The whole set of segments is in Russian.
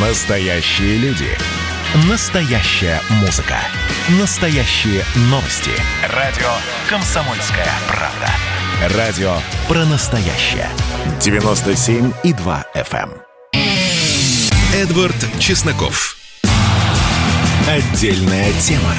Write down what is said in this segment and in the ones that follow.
Настоящие люди. Настоящая музыка. Настоящие новости. Радио «Комсомольская правда». Радио про настоящее. 97,2 FM. эм. Эдвард Чесноков. Отдельная тема.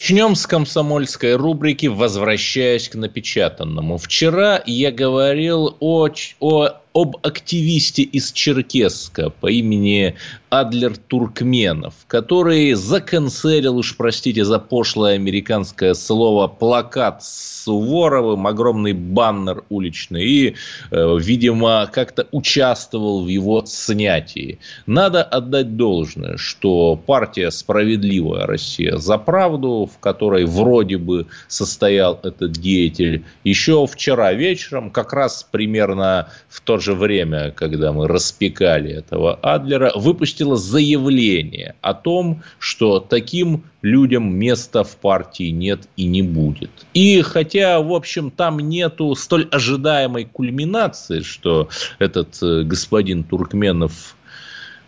Начнем с комсомольской рубрики, возвращаясь к напечатанному. Вчера я говорил о, о, об активисте из Черкесска по имени Адлер Туркменов, который заканцелил, уж простите за пошлое американское слово, плакат с Суворовым, огромный баннер уличный, и, э, видимо, как-то участвовал в его снятии. Надо отдать должное, что партия «Справедливая Россия за правду», в которой вроде бы состоял этот деятель, еще вчера вечером, как раз примерно в то же время, когда мы распекали этого Адлера, выпустила заявление о том, что таким людям места в партии нет и не будет. И хотя, в общем, там нету столь ожидаемой кульминации, что этот э, господин Туркменов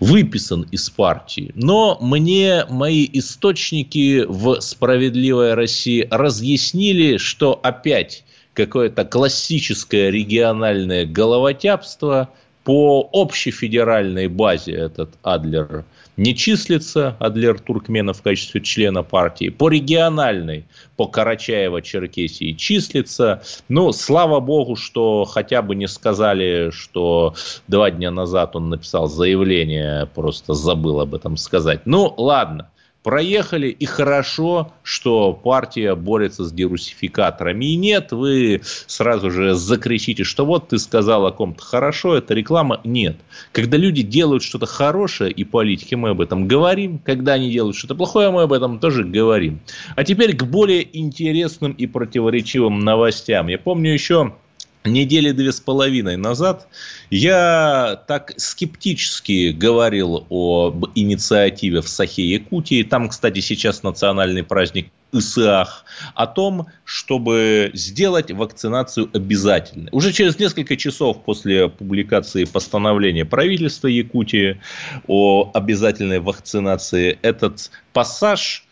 выписан из партии. Но мне мои источники в «Справедливой России» разъяснили, что опять какое-то классическое региональное головотяпство по общефедеральной базе этот Адлер не числится, Адлер Туркменов в качестве члена партии. По региональной, по Карачаево-Черкесии числится. Ну, слава богу, что хотя бы не сказали, что два дня назад он написал заявление, просто забыл об этом сказать. Ну, ладно проехали, и хорошо, что партия борется с дерусификаторами. И нет, вы сразу же закричите, что вот ты сказал о ком-то хорошо, это реклама. Нет. Когда люди делают что-то хорошее, и политики, мы об этом говорим. Когда они делают что-то плохое, мы об этом тоже говорим. А теперь к более интересным и противоречивым новостям. Я помню еще недели две с половиной назад я так скептически говорил об инициативе в Сахе-Якутии. Там, кстати, сейчас национальный праздник ИСАХ, о том, чтобы сделать вакцинацию обязательной. Уже через несколько часов после публикации постановления правительства Якутии о обязательной вакцинации этот пассаж –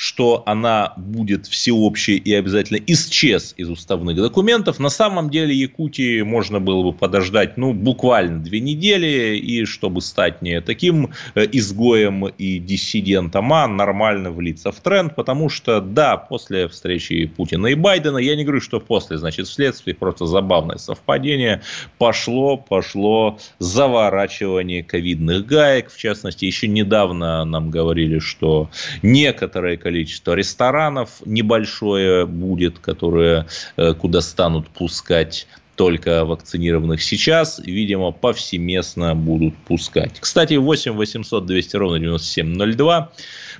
что она будет всеобщей и обязательно исчез из уставных документов. На самом деле Якутии можно было бы подождать ну, буквально две недели, и чтобы стать не таким э, изгоем и диссидентом, а нормально влиться в тренд, потому что, да, после встречи Путина и Байдена, я не говорю, что после, значит, вследствие, просто забавное совпадение, пошло, пошло заворачивание ковидных гаек, в частности, еще недавно нам говорили, что некоторые количество ресторанов небольшое будет, которые, э, куда станут пускать только вакцинированных сейчас, видимо, повсеместно будут пускать. Кстати, 8 800 200 ровно 9702.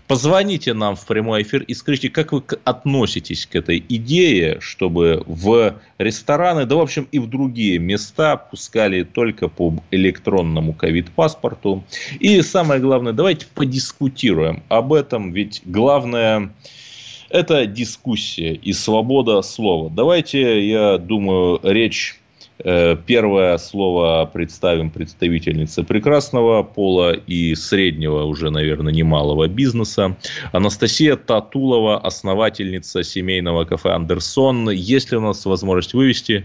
Позвоните нам в прямой эфир и скажите, как вы относитесь к этой идее, чтобы в рестораны, да, в общем, и в другие места пускали только по электронному ковид-паспорту. И самое главное, давайте подискутируем об этом, ведь главное это дискуссия и свобода слова. Давайте, я думаю, речь э, Первое слово представим представительнице прекрасного пола и среднего, уже, наверное, немалого бизнеса. Анастасия Татулова, основательница семейного кафе «Андерсон». Есть ли у нас возможность вывести?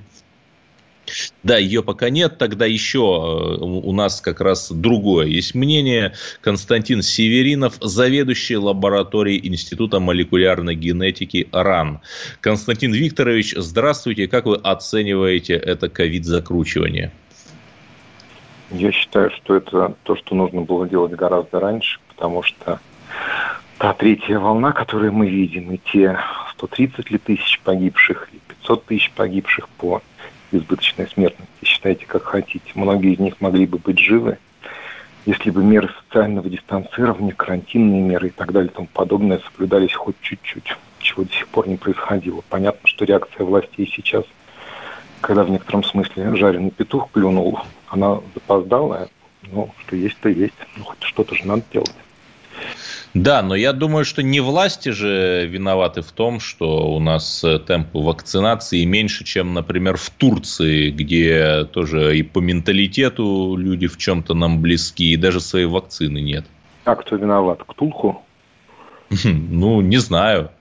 Да, ее пока нет. Тогда еще э, у нас как раз другое есть мнение. Константин Северинов, заведующий лабораторией Института молекулярной генетики РАН. Константин Викторович, здравствуйте. Как вы оцениваете это ковид-закручивание? Я считаю, что это то, что нужно было делать гораздо раньше, потому что та третья волна, которую мы видим, и те 130 ли тысяч погибших, и 500 тысяч погибших по избыточной смертности. Считайте, как хотите. Многие из них могли бы быть живы, если бы меры социального дистанцирования, карантинные меры и так далее и тому подобное соблюдались хоть чуть-чуть, чего до сих пор не происходило. Понятно, что реакция властей сейчас, когда в некотором смысле жареный петух клюнул, она запоздалая, ну, что есть, то есть. Ну, хоть что-то же надо делать. Да, но я думаю, что не власти же виноваты в том, что у нас э, темпы вакцинации меньше, чем, например, в Турции, где тоже и по менталитету люди в чем-то нам близки, и даже своей вакцины нет. А кто виноват? Ктулху? Ну, не знаю.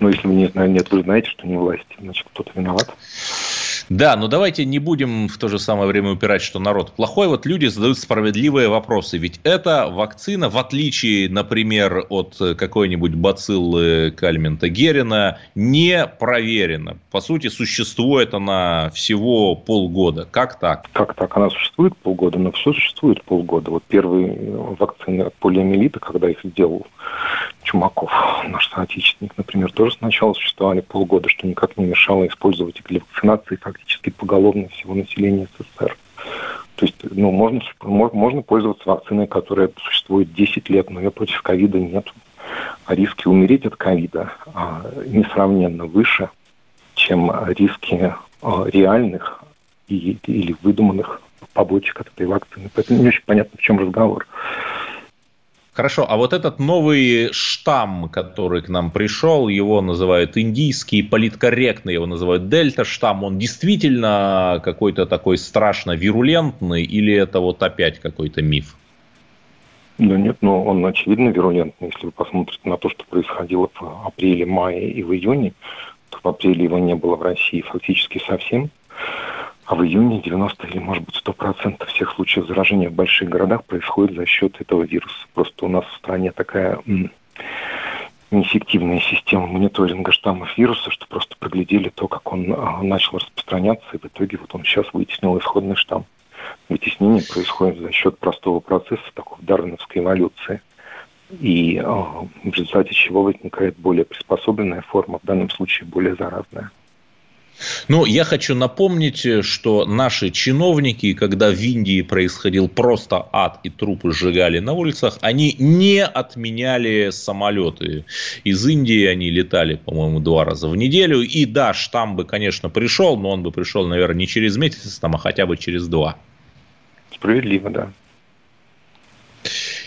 Ну, если вы не знаете, нет, вы знаете, что не власти, значит, кто-то виноват. Да, но давайте не будем в то же самое время упирать, что народ плохой. Вот люди задают справедливые вопросы. Ведь эта вакцина, в отличие, например, от какой-нибудь бациллы Кальмента Герина, не проверена. По сути, существует она всего полгода. Как так? Как так? Она существует полгода, но все существует полгода. Вот первые вакцины от полиомиелита, когда их сделал Чумаков, наш соотечественник, например, тоже сначала существовали полгода, что никак не мешало использовать их для вакцинации фактически поголовно всего населения СССР. То есть, ну, можно, можно пользоваться вакциной, которая существует 10 лет, но ее против ковида нет. А риски умереть от ковида а, несравненно выше, чем риски а, реальных и, или выдуманных побочек от этой вакцины. Поэтому не очень понятно, в чем разговор. Хорошо, а вот этот новый штамм, который к нам пришел, его называют индийский, политкорректно его называют дельта-штамм, он действительно какой-то такой страшно вирулентный или это вот опять какой-то миф? Да нет, но он очевидно вирулентный. Если вы посмотрите на то, что происходило в апреле, мае и в июне, то в апреле его не было в России фактически совсем. А в июне 90 или, может быть, 100% всех случаев заражения в больших городах происходит за счет этого вируса. Просто у нас в стране такая неэффективная система мониторинга штаммов вируса, что просто проглядели то, как он а, начал распространяться, и в итоге вот он сейчас вытеснил исходный штамм. Вытеснение происходит за счет простого процесса, такой дарвиновской эволюции, и а, в результате чего возникает более приспособленная форма, в данном случае более заразная. Ну, я хочу напомнить, что наши чиновники, когда в Индии происходил просто ад и трупы сжигали на улицах, они не отменяли самолеты. Из Индии они летали, по-моему, два раза в неделю. И да, штамм бы, конечно, пришел, но он бы пришел, наверное, не через месяц, там, а хотя бы через два. Справедливо, да.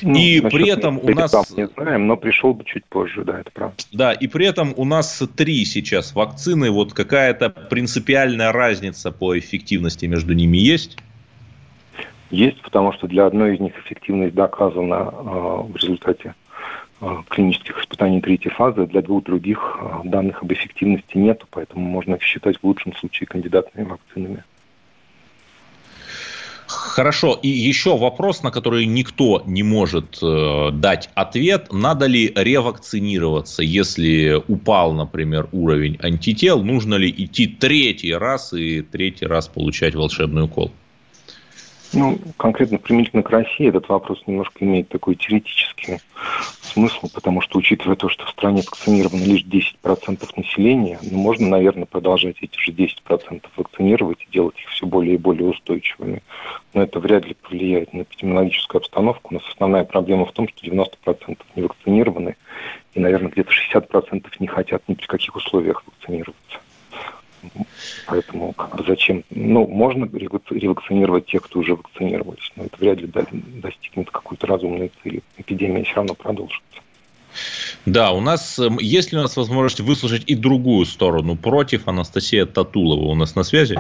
Ну, и при этом у нас... Не знаем, но пришел бы чуть позже, да, это правда. Да, и при этом у нас три сейчас вакцины. Вот какая-то принципиальная разница по эффективности между ними есть? Есть, потому что для одной из них эффективность доказана э, в результате э, клинических испытаний третьей фазы. Для двух других э, данных об эффективности нет, поэтому можно их считать в лучшем случае кандидатными вакцинами. Хорошо, и еще вопрос, на который никто не может э, дать ответ. Надо ли ревакцинироваться, если упал, например, уровень антител? Нужно ли идти третий раз и третий раз получать волшебный укол? Ну, конкретно применительно к России этот вопрос немножко имеет такой теоретический смысл, потому что, учитывая то, что в стране вакцинировано лишь 10% населения, ну, можно, наверное, продолжать эти же 10% вакцинировать и делать их все более и более устойчивыми. Но это вряд ли повлияет на эпидемиологическую обстановку. У нас основная проблема в том, что 90% не вакцинированы, и, наверное, где-то 60% не хотят ни при каких условиях вакцинироваться. Поэтому зачем? Ну, можно ревакцинировать тех, кто уже вакцинировались, но это вряд ли достигнет какой-то разумной цели. Эпидемия все равно продолжится. Да, у нас эм, есть ли у нас возможность выслушать и другую сторону против Анастасия Татулова у нас на связи?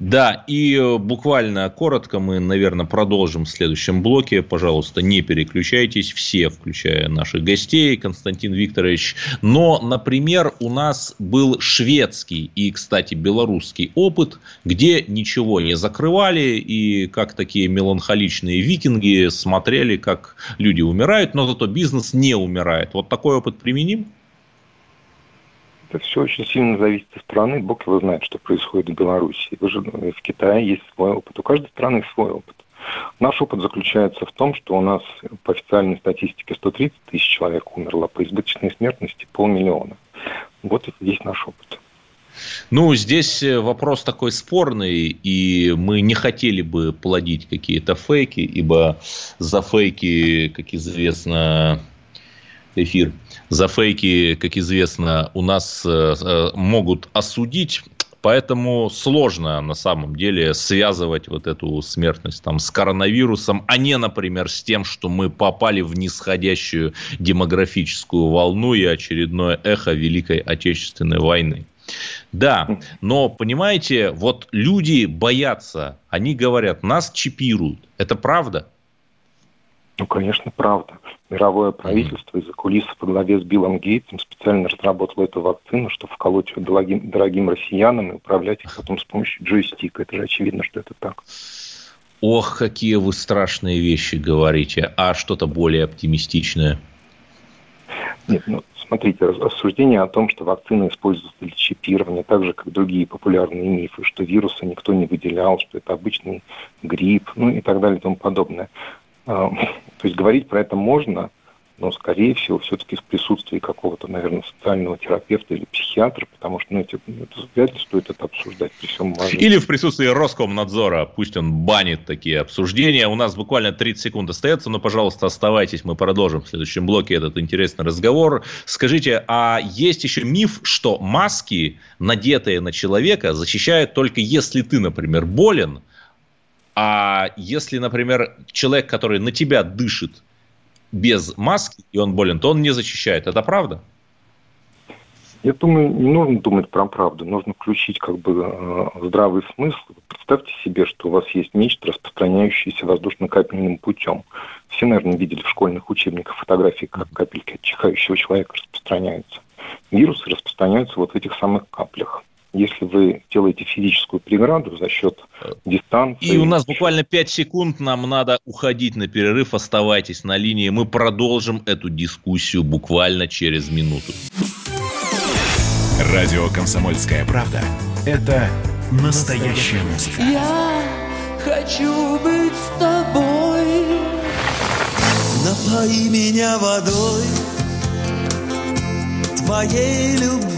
Да, и э, буквально коротко мы, наверное, продолжим в следующем блоке. Пожалуйста, не переключайтесь, все, включая наших гостей, Константин Викторович. Но, например, у нас был шведский и, кстати, белорусский опыт, где ничего не закрывали и как такие меланхоличные викинги смотрели, как люди умирают, но зато бизнес не умирает. Вот такой опыт применим? Это все очень сильно зависит от страны. Бог его знает, что происходит в Беларуси. Вы же ну, в Китае есть свой опыт. У каждой страны свой опыт. Наш опыт заключается в том, что у нас по официальной статистике 130 тысяч человек умерло, по избыточной смертности полмиллиона. Вот это есть наш опыт. Ну, здесь э, вопрос такой спорный, и мы не хотели бы плодить какие-то фейки, ибо за фейки, как известно, эфир. За фейки, как известно, у нас э, э, могут осудить. Поэтому сложно на самом деле связывать вот эту смертность там, с коронавирусом, а не, например, с тем, что мы попали в нисходящую демографическую волну и очередное эхо Великой Отечественной войны. Да, но понимаете, вот люди боятся, они говорят, нас чипируют. Это правда? Ну, конечно, правда. Мировое правительство из-за кулисов по главе с Биллом Гейтсом специально разработало эту вакцину, чтобы вколоть ее дорогим, дорогим россиянам и управлять их потом с помощью джойстика. Это же очевидно, что это так. Ох, какие вы страшные вещи говорите. А что-то более оптимистичное? Нет, ну, смотрите, рассуждение о том, что вакцина используется для чипирования, так же, как другие популярные мифы, что вируса никто не выделял, что это обычный грипп, ну и так далее и тому подобное. А, то есть говорить про это можно, но, скорее всего, все-таки в присутствии какого-то, наверное, социального терапевта или психиатра, потому что, ну, это, ну, это вряд ли стоит это обсуждать при всем уважении. Или в присутствии Роскомнадзора, пусть он банит такие обсуждения. У нас буквально 30 секунд остается, но, пожалуйста, оставайтесь, мы продолжим в следующем блоке этот интересный разговор. Скажите, а есть еще миф, что маски, надетые на человека, защищают только если ты, например, болен, а если, например, человек, который на тебя дышит, без маски, и он болен, то он не защищает. Это правда? Я думаю, не нужно думать про правду, нужно включить как бы э, здравый смысл. Представьте себе, что у вас есть нечто, распространяющееся воздушно-капельным путем. Все, наверное, видели в школьных учебниках фотографии, как капельки от чихающего человека распространяются. Вирусы распространяются вот в этих самых каплях если вы делаете физическую преграду за счет дистанции. И у нас буквально 5 секунд, нам надо уходить на перерыв, оставайтесь на линии, мы продолжим эту дискуссию буквально через минуту. Радио «Комсомольская правда» – это настоящая музыка. Я хочу быть с тобой, напои меня водой твоей любви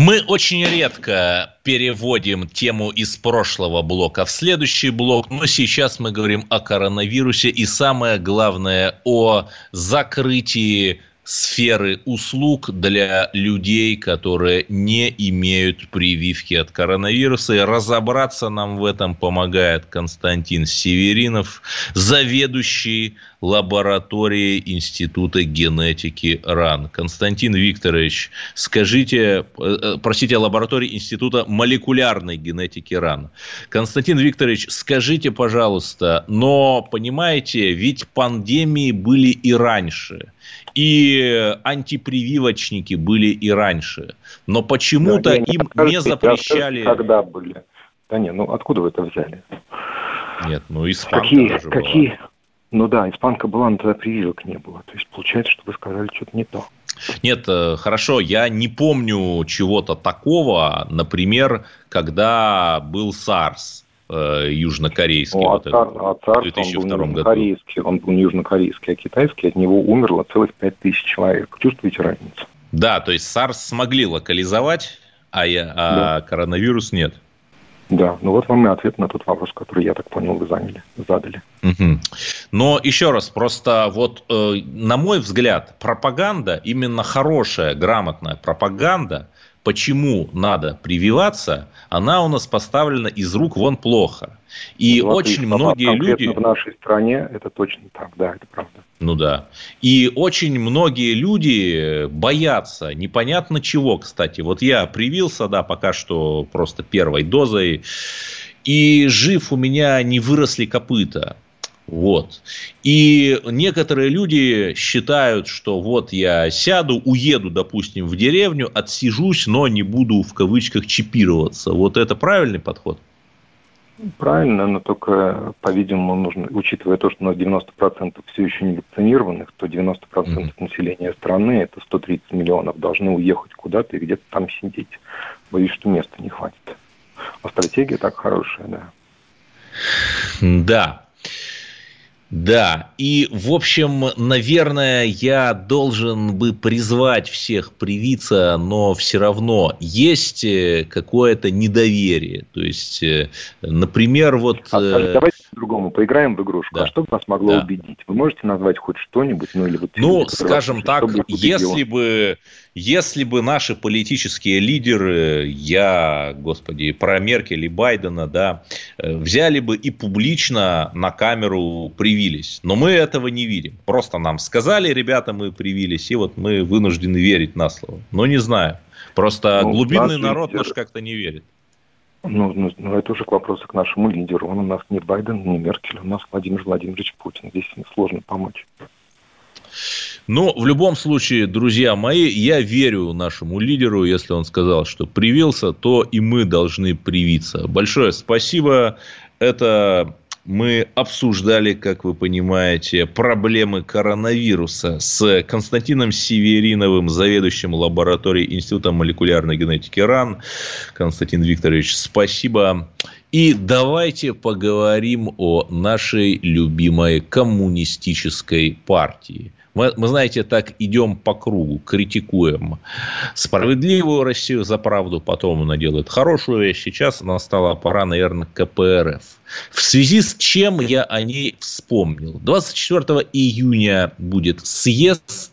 Мы очень редко переводим тему из прошлого блока в следующий блок, но сейчас мы говорим о коронавирусе. И самое главное о закрытии сферы услуг для людей, которые не имеют прививки от коронавируса. И разобраться нам в этом помогает Константин Северинов, заведующий лабораторией Института генетики РАН. Константин Викторович, скажите, э, э, простите, лаборатории Института молекулярной генетики РАН. Константин Викторович, скажите, пожалуйста, но понимаете, ведь пандемии были и раньше – и антипрививочники были и раньше. Но почему-то да, им не запрещали... Когда были? Да не, ну откуда вы это взяли? Нет, ну испанка какие, даже какие... была. Ну да, испанка была, но тогда прививок не было. То есть получается, что вы сказали что-то не то. Нет, э, хорошо, я не помню чего-то такого, например, когда был SARS э, южнокорейский. Ну, вот а, этот, а ЦАР, в 2002 он был году. Корейский, он был южнокорейский, а китайский, от него умерло целых 5000 человек. Чувствуете разницу? Да, то есть SARS смогли локализовать, а, я, а да. коронавирус нет. Да, ну вот вам и ответ на тот вопрос, который, я так понял, вы заняли, задали. Угу. Но еще раз, просто вот, э, на мой взгляд, пропаганда, именно хорошая, грамотная пропаганда, почему надо прививаться, она у нас поставлена из рук вон плохо. И ну, очень многие люди... в нашей стране это точно так, да, это правда. Ну да. И очень многие люди боятся непонятно чего, кстати. Вот я привился, да, пока что просто первой дозой, и жив у меня не выросли копыта. Вот. И некоторые люди считают, что вот я сяду, уеду, допустим, в деревню, отсижусь, но не буду в кавычках чипироваться. Вот это правильный подход? Правильно, но только, по-видимому, нужно, учитывая то, что у нас 90% все еще не вакцинированных, то 90% mm-hmm. населения страны, это 130 миллионов, должны уехать куда-то и где-то там сидеть. Боюсь, что места не хватит. А стратегия так хорошая, да. Да. Да, и, в общем, наверное, я должен бы призвать всех привиться, но все равно есть э, какое-то недоверие. То есть, э, например, вот... А, э, давайте по-другому поиграем в игрушку. Да. А что бы нас могло да. убедить? Вы можете назвать хоть что-нибудь? Ну, или вот ну скажем так, если бы если бы наши политические лидеры, я, господи, про Меркель и Байдена, да, э, взяли бы и публично на камеру привились. Но мы этого не видим. Просто нам сказали, ребята, мы привились, и вот мы вынуждены верить на слово. Но не знаю. Просто ну, глубинный народ лидер... наш как-то не верит. Ну, ну, ну, это уже к вопросу к нашему лидеру. Он у нас не Байден, не Меркель, у нас Владимир Владимирович Путин. Здесь сложно помочь. Но в любом случае, друзья мои, я верю нашему лидеру, если он сказал, что привился, то и мы должны привиться. Большое спасибо. Это мы обсуждали, как вы понимаете, проблемы коронавируса с Константином Севериновым, заведующим лабораторией Института молекулярной генетики РАН. Константин Викторович, спасибо. И давайте поговорим о нашей любимой коммунистической партии. Мы, мы, знаете, так идем по кругу, критикуем справедливую Россию за правду, потом она делает хорошую вещь. Сейчас настала пора, наверное, КПРФ. В связи с чем я о ней вспомнил. 24 июня будет съезд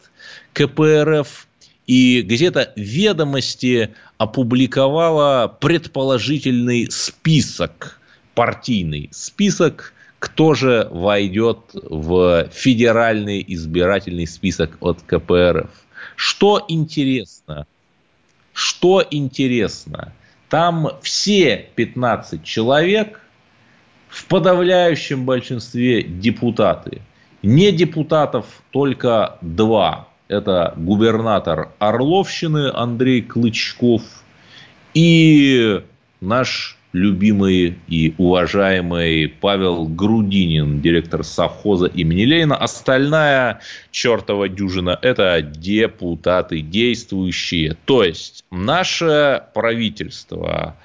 КПРФ, и газета «Ведомости» опубликовала предположительный список, партийный список кто же войдет в федеральный избирательный список от КПРФ. Что интересно? Что интересно? Там все 15 человек в подавляющем большинстве депутаты. Не депутатов только два. Это губернатор Орловщины Андрей Клычков и наш любимый и уважаемый Павел Грудинин, директор совхоза имени Ленина. Остальная чертова дюжина – это депутаты действующие. То есть, наше правительство,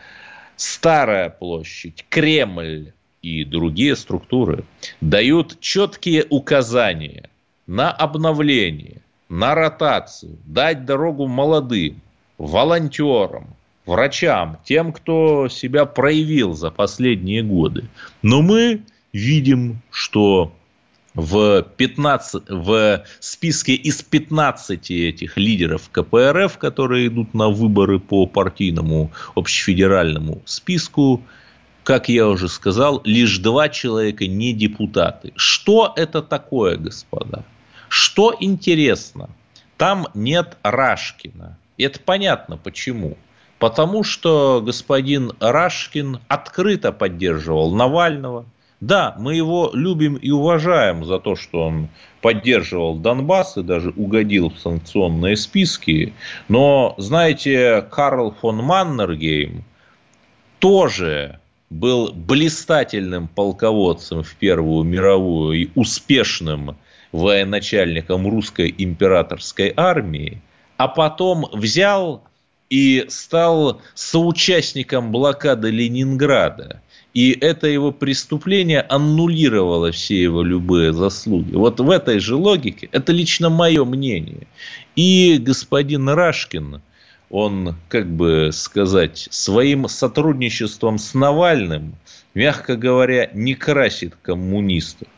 Старая площадь, Кремль и другие структуры дают четкие указания на обновление, на ротацию, дать дорогу молодым, волонтерам, врачам, тем, кто себя проявил за последние годы. Но мы видим, что в, 15, в списке из 15 этих лидеров КПРФ, которые идут на выборы по партийному общефедеральному списку, как я уже сказал, лишь два человека не депутаты. Что это такое, господа? Что интересно? Там нет Рашкина. И это понятно почему. Потому что господин Рашкин открыто поддерживал Навального. Да, мы его любим и уважаем за то, что он поддерживал Донбасс и даже угодил в санкционные списки. Но, знаете, Карл фон Маннергейм тоже был блистательным полководцем в Первую мировую и успешным военачальником русской императорской армии, а потом взял и стал соучастником блокады Ленинграда. И это его преступление аннулировало все его любые заслуги. Вот в этой же логике, это лично мое мнение. И господин Рашкин, он, как бы сказать, своим сотрудничеством с Навальным, мягко говоря, не красит коммунистов.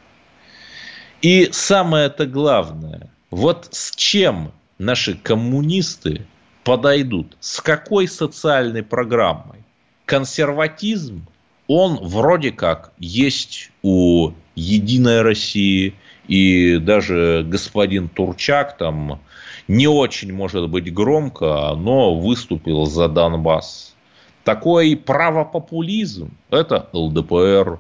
И самое это главное, вот с чем наши коммунисты подойдут. С какой социальной программой? Консерватизм, он вроде как есть у Единой России, и даже господин Турчак там не очень, может быть, громко, но выступил за Донбасс. Такой правопопулизм – это ЛДПР.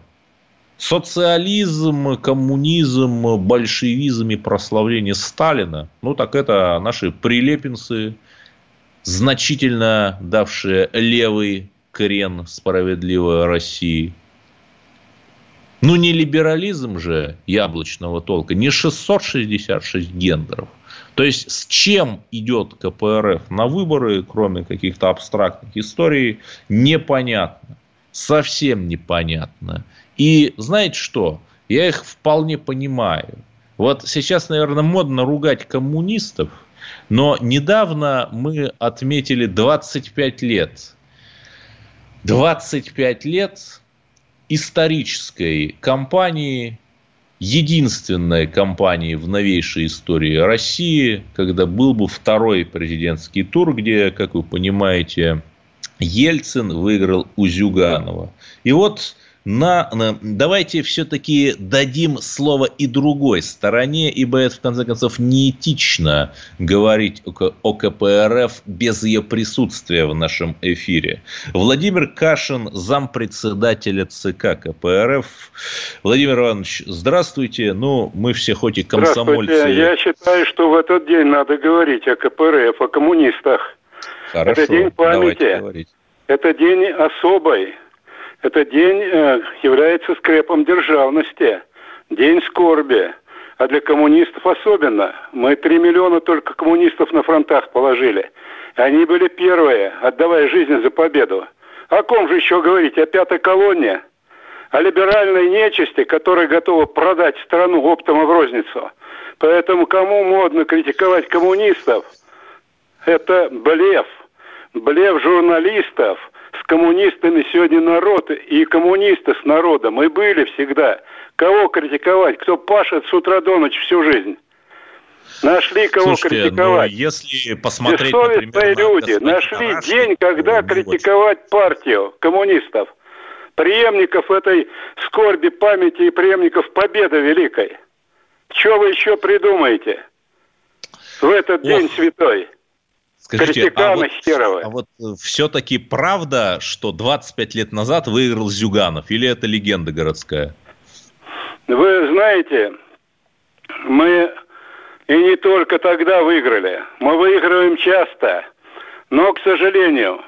Социализм, коммунизм, большевизм и прославление Сталина – ну так это наши прилепинцы – значительно давшие левый крен справедливой России. Ну, не либерализм же яблочного толка, не 666 гендеров. То есть, с чем идет КПРФ на выборы, кроме каких-то абстрактных историй, непонятно. Совсем непонятно. И знаете что? Я их вполне понимаю. Вот сейчас, наверное, модно ругать коммунистов, но недавно мы отметили 25 лет. 25 лет исторической кампании, единственной кампании в новейшей истории России, когда был бы второй президентский тур, где, как вы понимаете, Ельцин выиграл у Зюганова. И вот на, на, давайте все-таки дадим слово и другой стороне, ибо это, в конце концов, неэтично говорить о, о КПРФ без ее присутствия в нашем эфире. Владимир Кашин, зампредседателя ЦК КПРФ. Владимир Иванович, здравствуйте. Ну, мы все хоть и комсомольцы. Я считаю, что в этот день надо говорить о КПРФ, о коммунистах. Хорошо, это день памяти. Это день особый этот день э, является скрепом державности, день скорби. А для коммунистов особенно. Мы три миллиона только коммунистов на фронтах положили. Они были первые, отдавая жизнь за победу. О ком же еще говорить? О пятой колонне? О либеральной нечисти, которая готова продать страну оптом и в розницу. Поэтому кому модно критиковать коммунистов, это блеф. Блеф журналистов – с коммунистами сегодня народ и коммунисты с народом. Мы были всегда. Кого критиковать? Кто пашет с утра до ночи всю жизнь? Нашли кого Слушайте, ну, критиковать. Ну, если посмотреть, например, люди на нашли день, когда критиковать партию коммунистов, преемников этой скорби памяти и преемников победы великой. Что вы еще придумаете в этот Ох. день святой? Скажите, а вот, а вот э, все-таки правда, что 25 лет назад выиграл Зюганов? Или это легенда городская? Вы знаете, мы и не только тогда выиграли. Мы выигрываем часто. Но, к сожалению,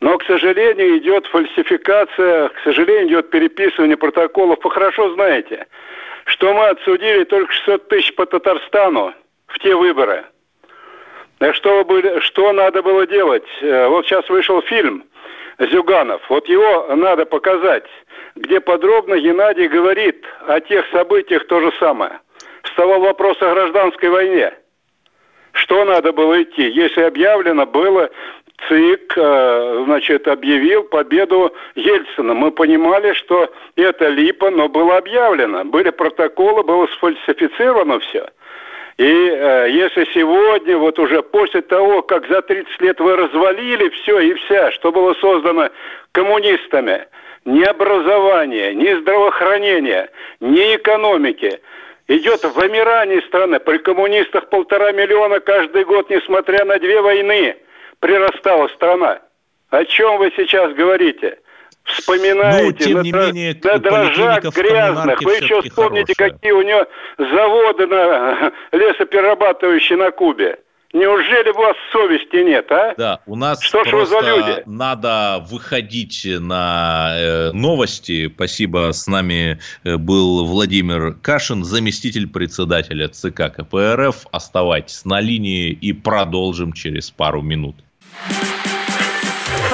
но, к сожалению, идет фальсификация, к сожалению, идет переписывание протоколов. Вы хорошо знаете, что мы отсудили только 600 тысяч по Татарстану в те выборы – что, что надо было делать? Э, вот сейчас вышел фильм Зюганов. Вот его надо показать, где подробно Геннадий говорит о тех событиях то же самое. Вставал вопрос о гражданской войне. Что надо было идти? Если объявлено было, ЦИК, э, значит, объявил победу Ельцина. Мы понимали, что это липа, но было объявлено. Были протоколы, было сфальсифицировано все. И э, если сегодня, вот уже после того, как за 30 лет вы развалили все и вся, что было создано коммунистами, ни образование, ни здравоохранение, ни экономики, идет вымирание страны. При коммунистах полтора миллиона каждый год, несмотря на две войны, прирастала страна. О чем вы сейчас говорите? Вспоминаете, ну, на, менее, на дрожжах грязных. Вы еще вспомните, хорошая. какие у него заводы на лесоперерабатывающие на Кубе. Неужели у вас совести нет, а? Да, у нас Что вы за люди? надо выходить на э, новости. Спасибо, с нами э, был Владимир Кашин, заместитель председателя ЦК КПРФ. Оставайтесь на линии и продолжим через пару минут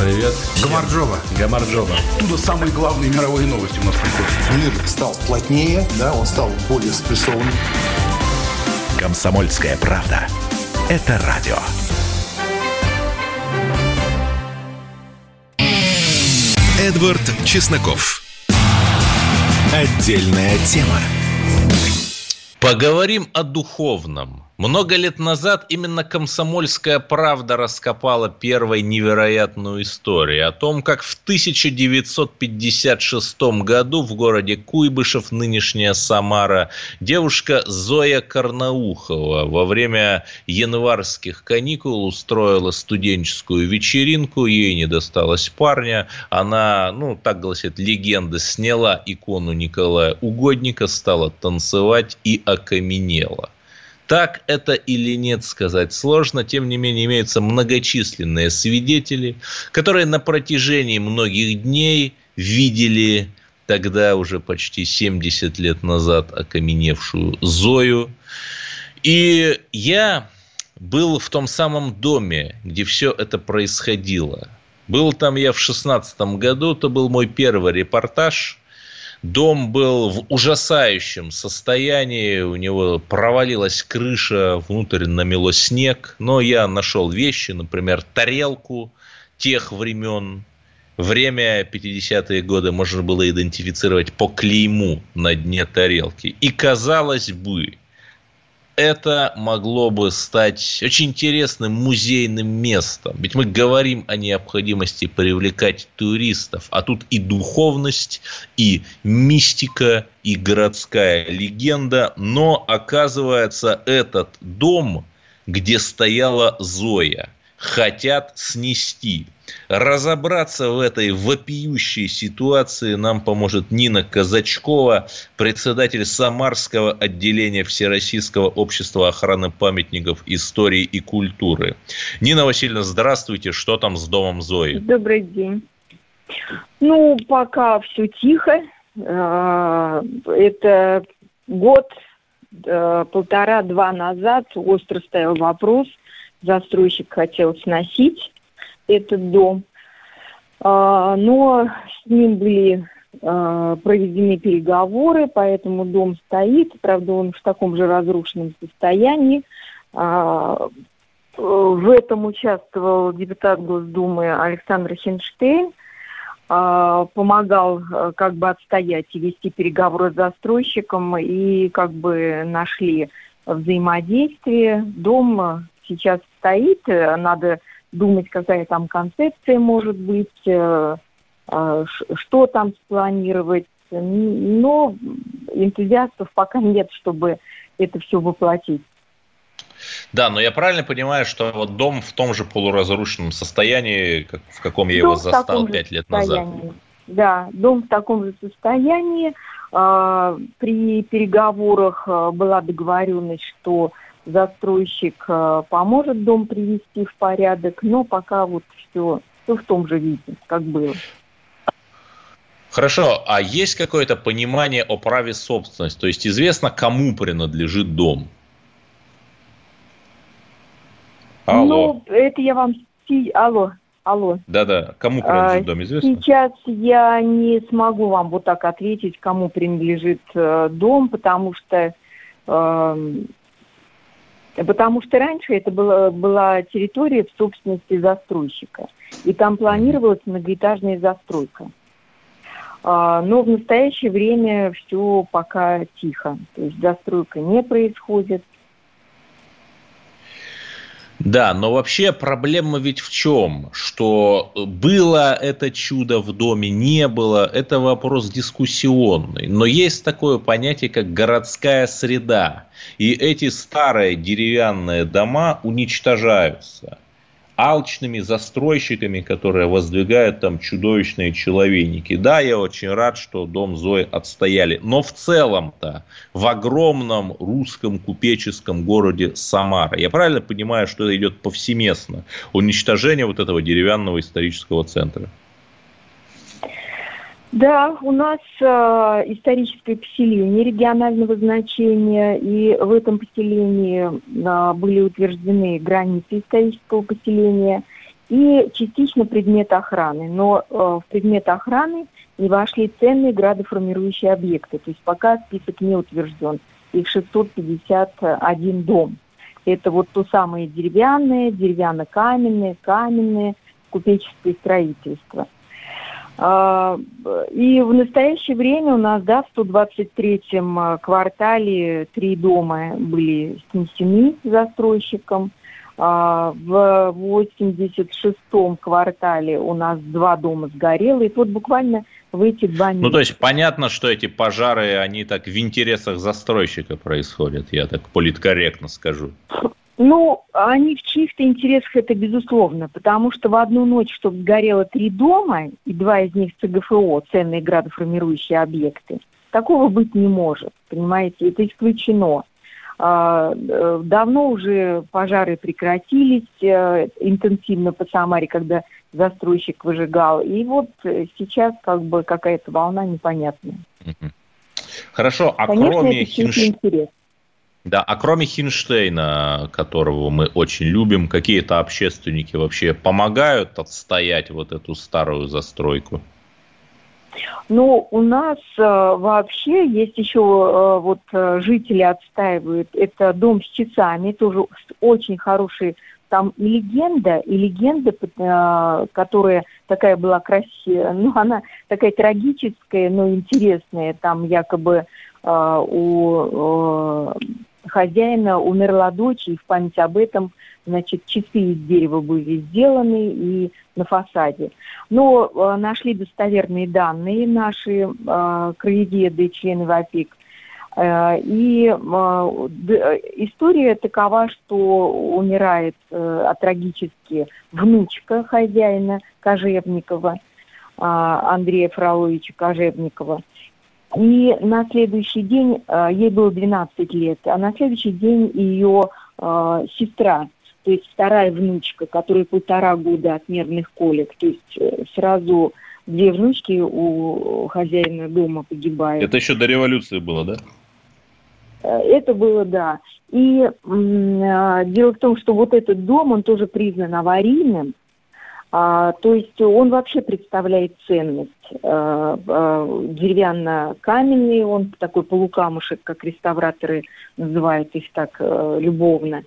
Привет. Гамарджоба. Гамарджоба. Оттуда самые главные мировые новости у нас приходят. Мир стал плотнее, да, он стал более спрессованным. Комсомольская правда. Это радио. Эдвард Чесноков. Отдельная тема. Поговорим о духовном. Много лет назад именно «Комсомольская правда» раскопала первой невероятную историю о том, как в 1956 году в городе Куйбышев, нынешняя Самара, девушка Зоя Карнаухова во время январских каникул устроила студенческую вечеринку, ей не досталось парня, она, ну, так гласит легенда, сняла икону Николая Угодника, стала танцевать и окаменела – так это или нет сказать сложно, тем не менее имеются многочисленные свидетели, которые на протяжении многих дней видели тогда уже почти 70 лет назад окаменевшую Зою. И я был в том самом доме, где все это происходило. Был там я в 16 году, это был мой первый репортаж. Дом был в ужасающем состоянии, у него провалилась крыша, внутрь намело снег, но я нашел вещи, например, тарелку тех времен, Время 50-е годы можно было идентифицировать по клейму на дне тарелки. И казалось бы, это могло бы стать очень интересным музейным местом. Ведь мы говорим о необходимости привлекать туристов, а тут и духовность, и мистика, и городская легенда. Но оказывается, этот дом, где стояла Зоя, хотят снести – Разобраться в этой вопиющей ситуации нам поможет Нина Казачкова, председатель Самарского отделения Всероссийского общества охраны памятников истории и культуры. Нина Васильевна, здравствуйте. Что там с домом Зои? Добрый день. Ну, пока все тихо. А, это год, а, полтора-два назад остро стоял вопрос. Застройщик хотел сносить этот дом. А, но с ним были а, проведены переговоры, поэтому дом стоит. Правда, он в таком же разрушенном состоянии. А, в этом участвовал депутат Госдумы Александр Хинштейн. Помогал как бы отстоять и вести переговоры с застройщиком и как бы нашли взаимодействие. Дом сейчас стоит, надо думать, какая там концепция может быть, э, а, что там спланировать. Но энтузиастов пока нет, чтобы это все воплотить. Да, но я правильно понимаю, что вот дом в том же полуразрушенном состоянии, в каком я дом его застал пять лет назад. Да, дом в таком же состоянии. А, при переговорах а, была договоренность, что застройщик э, поможет дом привести в порядок, но пока вот все, все в том же виде, как было. Хорошо, а есть какое-то понимание о праве собственности? То есть известно, кому принадлежит дом? Алло. Ну, это я вам... Алло, алло. Да-да, кому принадлежит а, дом, известно? Сейчас я не смогу вам вот так ответить, кому принадлежит э, дом, потому что э, Потому что раньше это была, была территория в собственности застройщика. И там планировалась многоэтажная застройка. А, но в настоящее время все пока тихо. То есть застройка не происходит. Да, но вообще проблема ведь в чем? Что было это чудо в доме, не было, это вопрос дискуссионный. Но есть такое понятие, как городская среда. И эти старые деревянные дома уничтожаются алчными застройщиками, которые воздвигают там чудовищные человейники. Да, я очень рад, что дом Зои отстояли. Но в целом-то в огромном русском купеческом городе Самара, я правильно понимаю, что это идет повсеместно, уничтожение вот этого деревянного исторического центра? Да, у нас э, историческое поселение регионального значения, и в этом поселении э, были утверждены границы исторического поселения и частично предмет охраны. Но э, в предмет охраны не вошли ценные градоформирующие объекты, то есть пока список не утвержден. Их 651 дом. Это вот то самое деревянное, деревянно-каменное, каменное, купеческое строительство – И в настоящее время у нас, да, в 123-м а, квартале три дома были снесены застройщиком. А, В 86-м квартале у нас два дома сгорело. И вот буквально в эти два месяца. Ну, то есть понятно, что эти пожары, они так в интересах застройщика происходят, я так политкорректно скажу. Ну, они в чьих-то интересах это безусловно, потому что в одну ночь, чтобы сгорело три дома, и два из них ЦГФО, ценные градоформирующие объекты, такого быть не может, понимаете, это исключено. А, э, Давно уже пожары прекратились э, интенсивно по Самаре, когда застройщик выжигал. И вот э, сейчас как бы какая-то волна непонятная. Хорошо, а Конечно, кроме Хинш- интерес. Да, а кроме Хинштейна, которого мы очень любим, какие-то общественники вообще помогают отстоять вот эту старую застройку? Ну, у нас э, вообще есть еще э, вот э, жители отстаивают. Это дом с часами, тоже очень хороший. Там и легенда, и легенда, э, которая такая была красивая, ну, она такая трагическая, но интересная. Там якобы э, у э, хозяина умерла дочь, и в память об этом, значит, часы из дерева были сделаны и на фасаде. Но э, нашли достоверные данные наши э, краеведы, члены ВАПИК. Э, и э, э, история такова, что умирает э, трагически внучка хозяина Кожевникова, э, Андрея Фроловича Кожевникова. И на следующий день, э, ей было 12 лет, а на следующий день ее э, сестра, то есть вторая внучка, которой полтора года от нервных колик, то есть э, сразу две внучки у хозяина дома погибают. Это еще до революции было, да? Это было, да. И дело в том, что вот этот дом, он тоже признан аварийным, А, то есть он вообще представляет ценность. А, а, Деревянно-каменный, он такой полукамушек, как реставраторы называют их так э, любовно.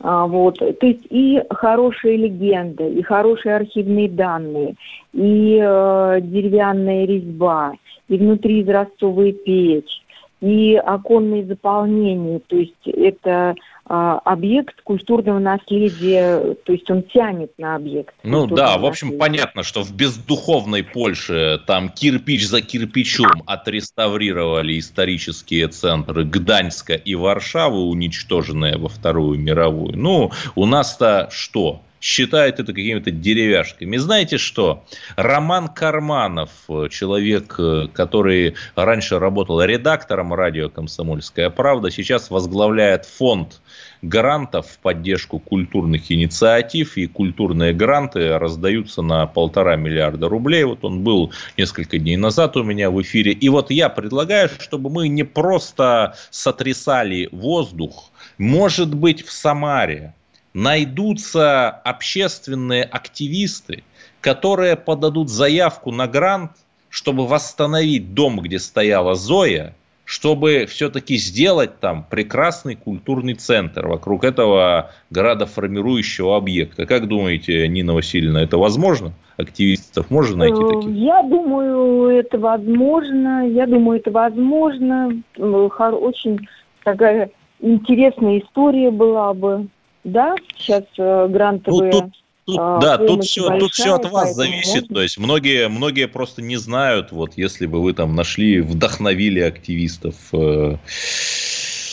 А, Вот. То есть и хорошая легенда, и хорошие архивные данные, и э, деревянная резьба, и внутри изразцовая печь, и оконные заполнения. То есть это а, объект культурного наследия, то есть он тянет на объект. Ну да, в общем, наследия. понятно, что в бездуховной Польше там кирпич за кирпичом отреставрировали исторические центры Гданьска и Варшавы, уничтоженные во Вторую мировую. Ну, у нас-то что? Считают это какими-то деревяшками. Знаете что? Роман Карманов, э, человек, э, который раньше работал редактором радио «Комсомольская правда», сейчас возглавляет фонд грантов в поддержку культурных инициатив, и культурные гранты раздаются на полтора миллиарда рублей. Вот он был несколько дней назад у меня в эфире. И вот я предлагаю, чтобы мы не просто сотрясали воздух, может быть, в Самаре найдутся общественные активисты, которые подадут заявку на грант, чтобы восстановить дом, где стояла Зоя, чтобы все-таки сделать там прекрасный культурный центр вокруг этого градоформирующего объекта. Как думаете, Нина Васильевна, это возможно? Активистов можно найти Э, таких? Я думаю, это возможно. Я думаю, это возможно. Э, Очень такая интересная история была бы. Да, сейчас э, грантовые... Ну, Тут, а, да, тут все, тут все от большая, вас зависит. можно. То есть многие, многие просто не знают, вот если бы вы там нашли, вдохновили активистов. э,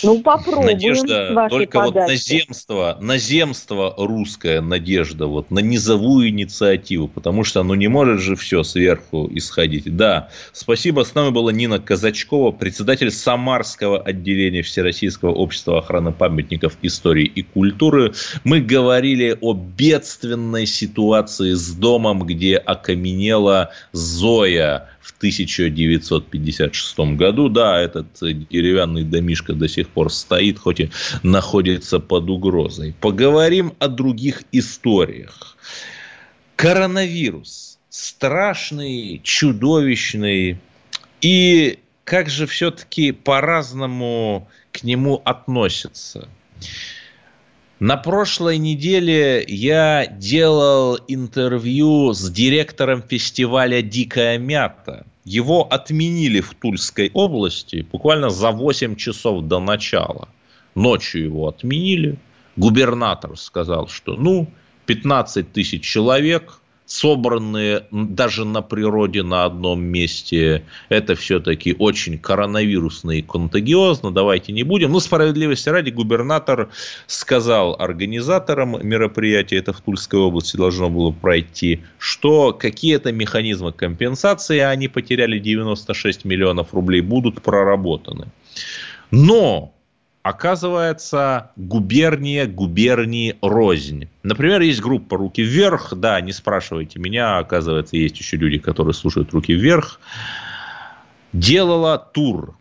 Ну, попробуем Надежда только вот подачи. на земство, на земство русская надежда, вот на низовую инициативу, потому что ну не может же все сверху исходить. Да, спасибо. С нами была Нина Казачкова, председатель Самарского отделения Всероссийского общества охраны памятников истории и культуры. Мы говорили о бедственной ситуации с домом, где окаменела Зоя в 1956 году. Да, этот деревянный домишко до сих пор стоит, хоть и находится под угрозой. Поговорим о других историях. Коронавирус. Страшный, чудовищный. И как же все-таки по-разному к нему относятся. На прошлой неделе я делал интервью с директором фестиваля «Дикая мята». Его отменили в Тульской области буквально за 8 часов до начала. Ночью его отменили. Губернатор сказал, что ну, 15 тысяч человек – собранные даже на природе на одном месте, это все-таки очень коронавирусно и контагиозно, давайте не будем. Ну, справедливости ради, губернатор сказал организаторам мероприятия, это в Тульской области должно было пройти, что какие-то механизмы компенсации, они потеряли 96 миллионов рублей, будут проработаны. Но оказывается, губерния губернии рознь. Например, есть группа «Руки вверх». Да, не спрашивайте меня, оказывается, есть еще люди, которые слушают «Руки вверх». Делала тур.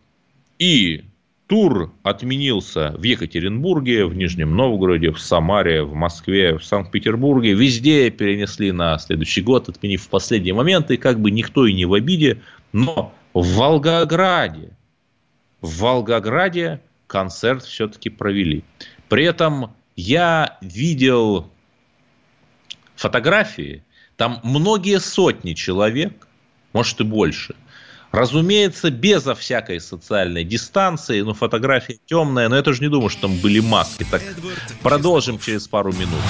И тур отменился в Екатеринбурге, в Нижнем Новгороде, в Самаре, в Москве, в Санкт-Петербурге. Везде перенесли на следующий год, отменив в последний момент. И как бы никто и не в обиде. Но в Волгограде, в Волгограде концерт все-таки провели. При этом я видел фотографии, там многие сотни человек, может и больше. Разумеется, безо всякой социальной дистанции, но фотография темная, но я тоже не думаю, что там были маски. Так продолжим через пару минут.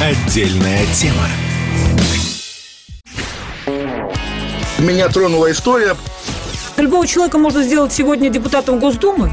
Отдельная тема. Меня тронула история. Любого человека можно сделать сегодня депутатом Госдумы.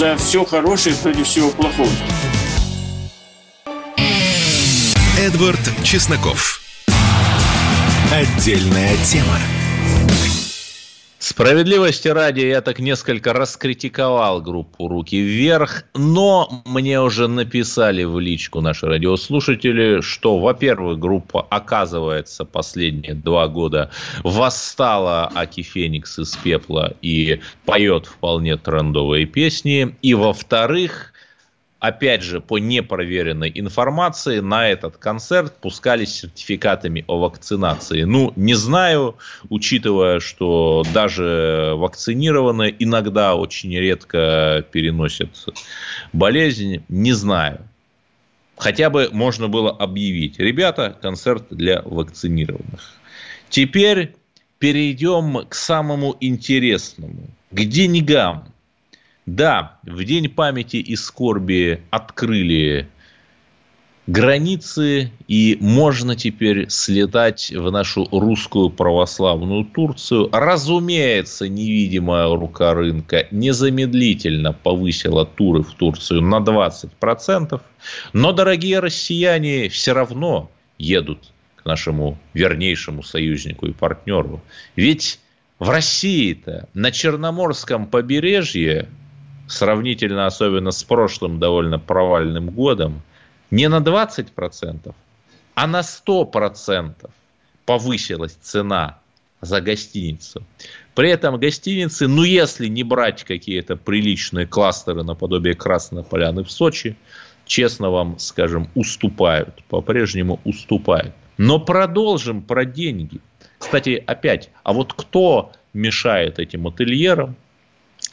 За все хорошее против всего плохого. Эдвард Чесноков. Отдельная тема. Справедливости ради, я так несколько раскритиковал группу «Руки вверх», но мне уже написали в личку наши радиослушатели, что, во-первых, группа, оказывается, последние два года восстала Аки Феникс из пепла и поет вполне трендовые песни, и, во-вторых, опять же, по непроверенной информации, на этот концерт пускались сертификатами о вакцинации. Ну, не знаю, учитывая, что даже вакцинированные иногда очень редко переносят болезнь, не знаю. Хотя бы можно было объявить, ребята, концерт для вакцинированных. Теперь перейдем к самому интересному, к деньгам да, в День памяти и скорби открыли границы, и можно теперь слетать в нашу русскую православную Турцию. Разумеется, невидимая рука рынка незамедлительно повысила туры в Турцию на 20%, но дорогие россияне все равно едут к нашему вернейшему союзнику и партнеру. Ведь в России-то на Черноморском побережье сравнительно особенно с прошлым довольно провальным годом, не на 20%, а на 100% повысилась цена за гостиницу. При этом гостиницы, ну если не брать какие-то приличные кластеры наподобие Красной Поляны в Сочи, честно вам скажем, уступают, по-прежнему уступают. Но продолжим про деньги. Кстати, опять, а вот кто мешает этим ательерам,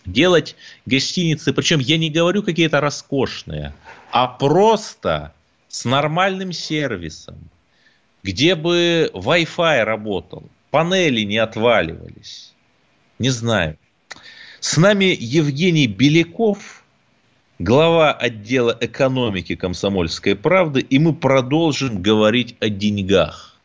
делать гостиницы, причем я не говорю какие-то роскошные, а просто с нормальным сервисом, где бы Wi-Fi работал, панели не отваливались. Не знаю. С нами Евгений Беляков, глава отдела экономики комсомольской правды, и мы продолжим говорить о деньгах.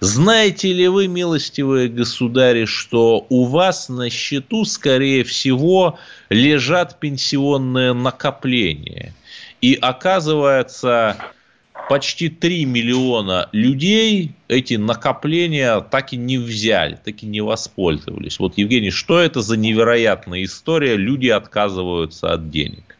Знаете ли вы, милостивые государи, что у вас на счету, скорее всего, лежат пенсионные накопления? И оказывается, почти 3 миллиона людей эти накопления так и не взяли, так и не воспользовались. Вот, Евгений, что это за невероятная история? Люди отказываются от денег.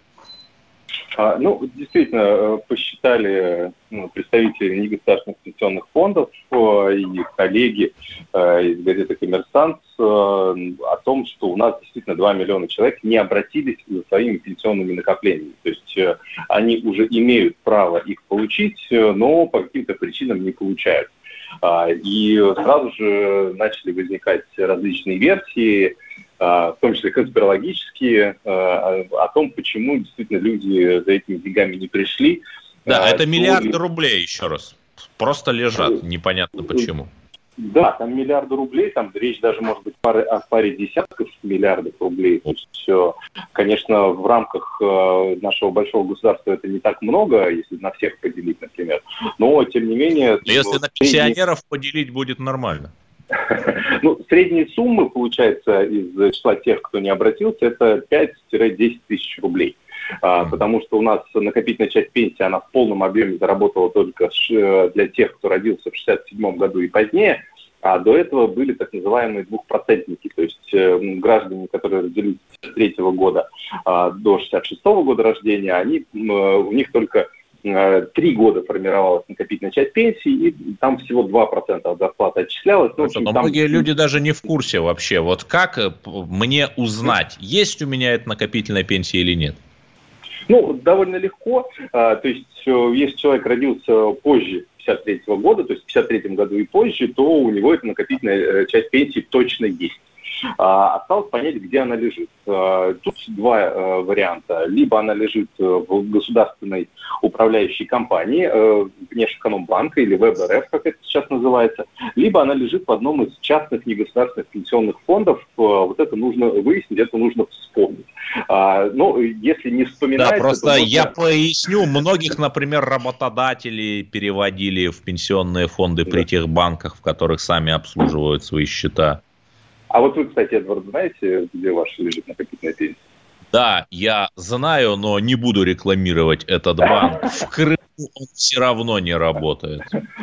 А, ну, действительно, э, посчитали ну, представители негосударственных пенсионных фондов э, и коллеги э, из газеты «Коммерсант» о том, что у нас действительно 2 миллиона человек не обратились за своими пенсионными накоплениями. То есть они уже имеют право их получить, но по каким-то причинам не получают. А, и сразу же начали возникать различные версии, в том числе конспирологические, а, о том, почему действительно люди за этими деньгами не пришли. Да, это миллиарды рублей, еще раз. Просто лежат, непонятно почему. Да, там миллиарды рублей, там речь даже может быть пары, о паре десятков миллиардов рублей. То есть, конечно, в рамках э, нашего большого государства это не так много, если на всех поделить, например. Но, тем не менее... Но если на пенсионеров поделить будет нормально. Ну, средние суммы, получается, из числа тех, кто не обратился, это 5-10 тысяч рублей. А, потому что у нас накопительная часть пенсии, она в полном объеме заработала только э, для тех, кто родился в 67 году и позднее, а до этого были так называемые двухпроцентники, то есть э, граждане, которые родились с третьего года э, до 66 -го года рождения, они, э, у них только три года формировалась накопительная часть пенсии, и там всего 2% от зарплаты отчислялось. Ну, общем, Но там... многие люди даже не в курсе вообще, вот как э, мне узнать, есть у меня эта накопительная пенсия или нет? Ну, довольно легко. А, то есть, э, если человек родился позже 53 года, то есть в 53 году и позже, то у него эта накопительная э, часть пенсии точно есть. А, осталось понять, где она лежит. А, тут два а, варианта. Либо она лежит э, в государственной управляющей компании, э, Внешэкономбанка или ВБРФ, как это сейчас называется, либо она лежит в одном из частных негосударственных пенсионных фондов. Вот это нужно выяснить, это нужно вспомнить. Но если не вспоминать... Да, просто можно... я поясню, многих, например, работодателей переводили в пенсионные фонды да. при тех банках, в которых сами обслуживают свои счета. А вот вы, кстати, Эдвард, знаете, где ваш лежит накопительная пенсия? Да, я знаю, но не буду рекламировать этот банк. В Крыму он все равно не работает.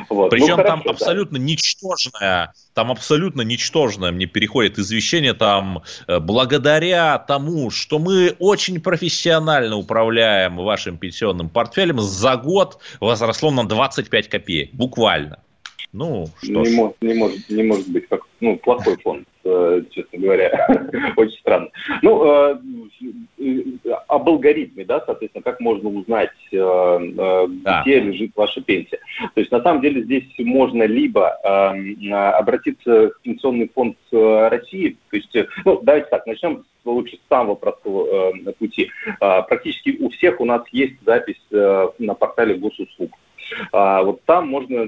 Вот. Причем ну, хорошо, там абсолютно да. ничтожное, там абсолютно ничтожное мне переходит извещение там э, благодаря тому, что мы очень профессионально управляем вашим пенсионным портфелем, за год возросло на 25 копеек, буквально. Ну, что не, может, не, может, не может быть как ну, плохой фонд, э, честно говоря. Очень странно. Ну, э, э, об алгоритме, да, соответственно, как можно узнать, где лежит ваша пенсия. То есть, на самом деле, здесь можно либо обратиться в Пенсионный фонд России, то есть, ну, давайте так, начнем лучше с самого простого пути. Практически у всех у нас есть запись на портале госуслуг. А, вот там можно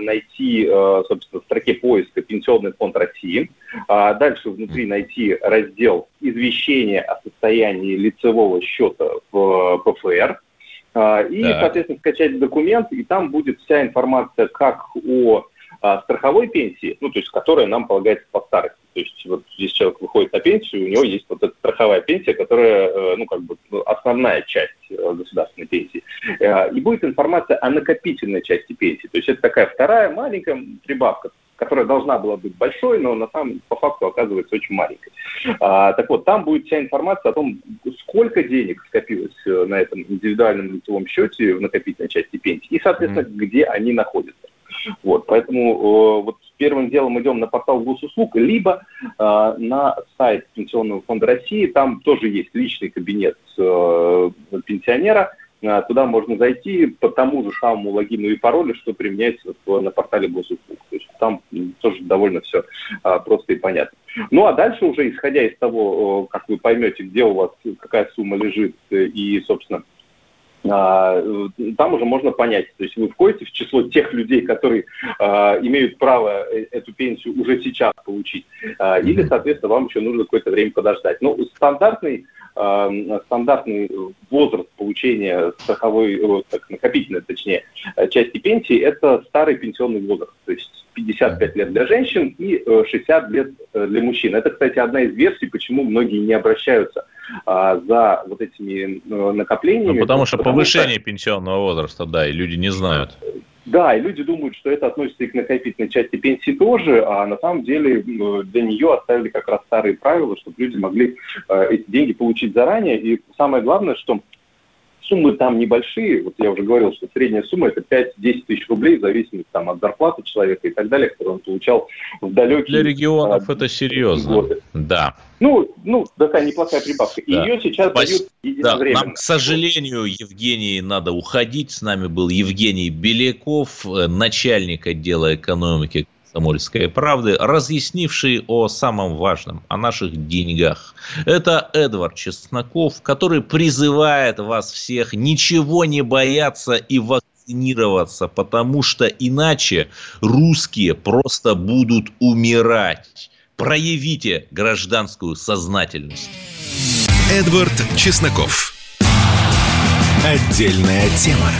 найти, э, собственно, в строке поиска Пенсионный фонд России. А дальше внутри найти раздел извещения о состоянии лицевого счета в ПФР. А, и, так. соответственно, скачать документ, и там будет вся информация как о а, страховой пенсии, ну, то есть, которая нам полагается по старости. То есть, вот здесь человек выходит на пенсию, у него есть вот эта страховая пенсия, которая, э, ну, как бы основная часть э, государственной пенсии. Э, и будет информация о накопительной части пенсии. То есть, это такая вторая маленькая прибавка, которая должна была быть большой, но на самом по факту оказывается очень маленькой. А, так вот, там будет вся информация о том, сколько денег скопилось на этом индивидуальном лицевом счете в накопительной части пенсии и, соответственно, mm. где они находятся. Вот, поэтому э, вот первым делом идем на портал госуслуг, либо э, на сайт Пенсионного фонда России, там тоже есть личный кабинет э, пенсионера, э, туда можно зайти по тому же самому логину и паролю, что применяется в, на портале госуслуг. То есть там тоже довольно все э, просто и понятно. Ну а дальше уже, исходя из того, э, как вы поймете, где у вас какая сумма лежит и, собственно, там уже можно понять, то есть вы входите в число тех людей, которые а, имеют право э, эту пенсию уже сейчас получить, а, или, соответственно, вам еще нужно какое-то время подождать. Но ну, стандартный, стандартный возраст получения страховой, так, накопительной, точнее, части пенсии – это старый пенсионный возраст, то есть 55 лет для женщин и 60 лет э, для мужчин. Это, кстати, одна из версий, почему многие не обращаются – а, за вот этими э, накоплениями. Ну, потому что потому повышение что... пенсионного возраста, да, и люди не знают. Да, и люди думают, что это относится и к накопительной части пенсии тоже, а на самом деле для нее оставили как раз старые правила, чтобы люди могли э, эти деньги получить заранее. И самое главное, что суммы там небольшие. Вот я уже говорил, что средняя сумма это 5-10 тысяч рублей, в зависимости там, от зарплаты человека и так далее, которую он получал в далекие... Для регионов а, это серьезно. Годы. Да. Ну, ну, такая неплохая прибавка. Да. Ее сейчас Спасибо. дают да. Нам, к сожалению, Евгений, надо уходить. С нами был Евгений Беляков, э, начальник отдела экономики «Комсомольской правды», разъяснивший о самом важном, о наших деньгах. Это Эдвард Чесноков, который призывает вас всех ничего не бояться и вакцинироваться, потому что иначе русские просто будут умирать. Проявите гражданскую сознательность. Эдвард Чесноков. Отдельная тема.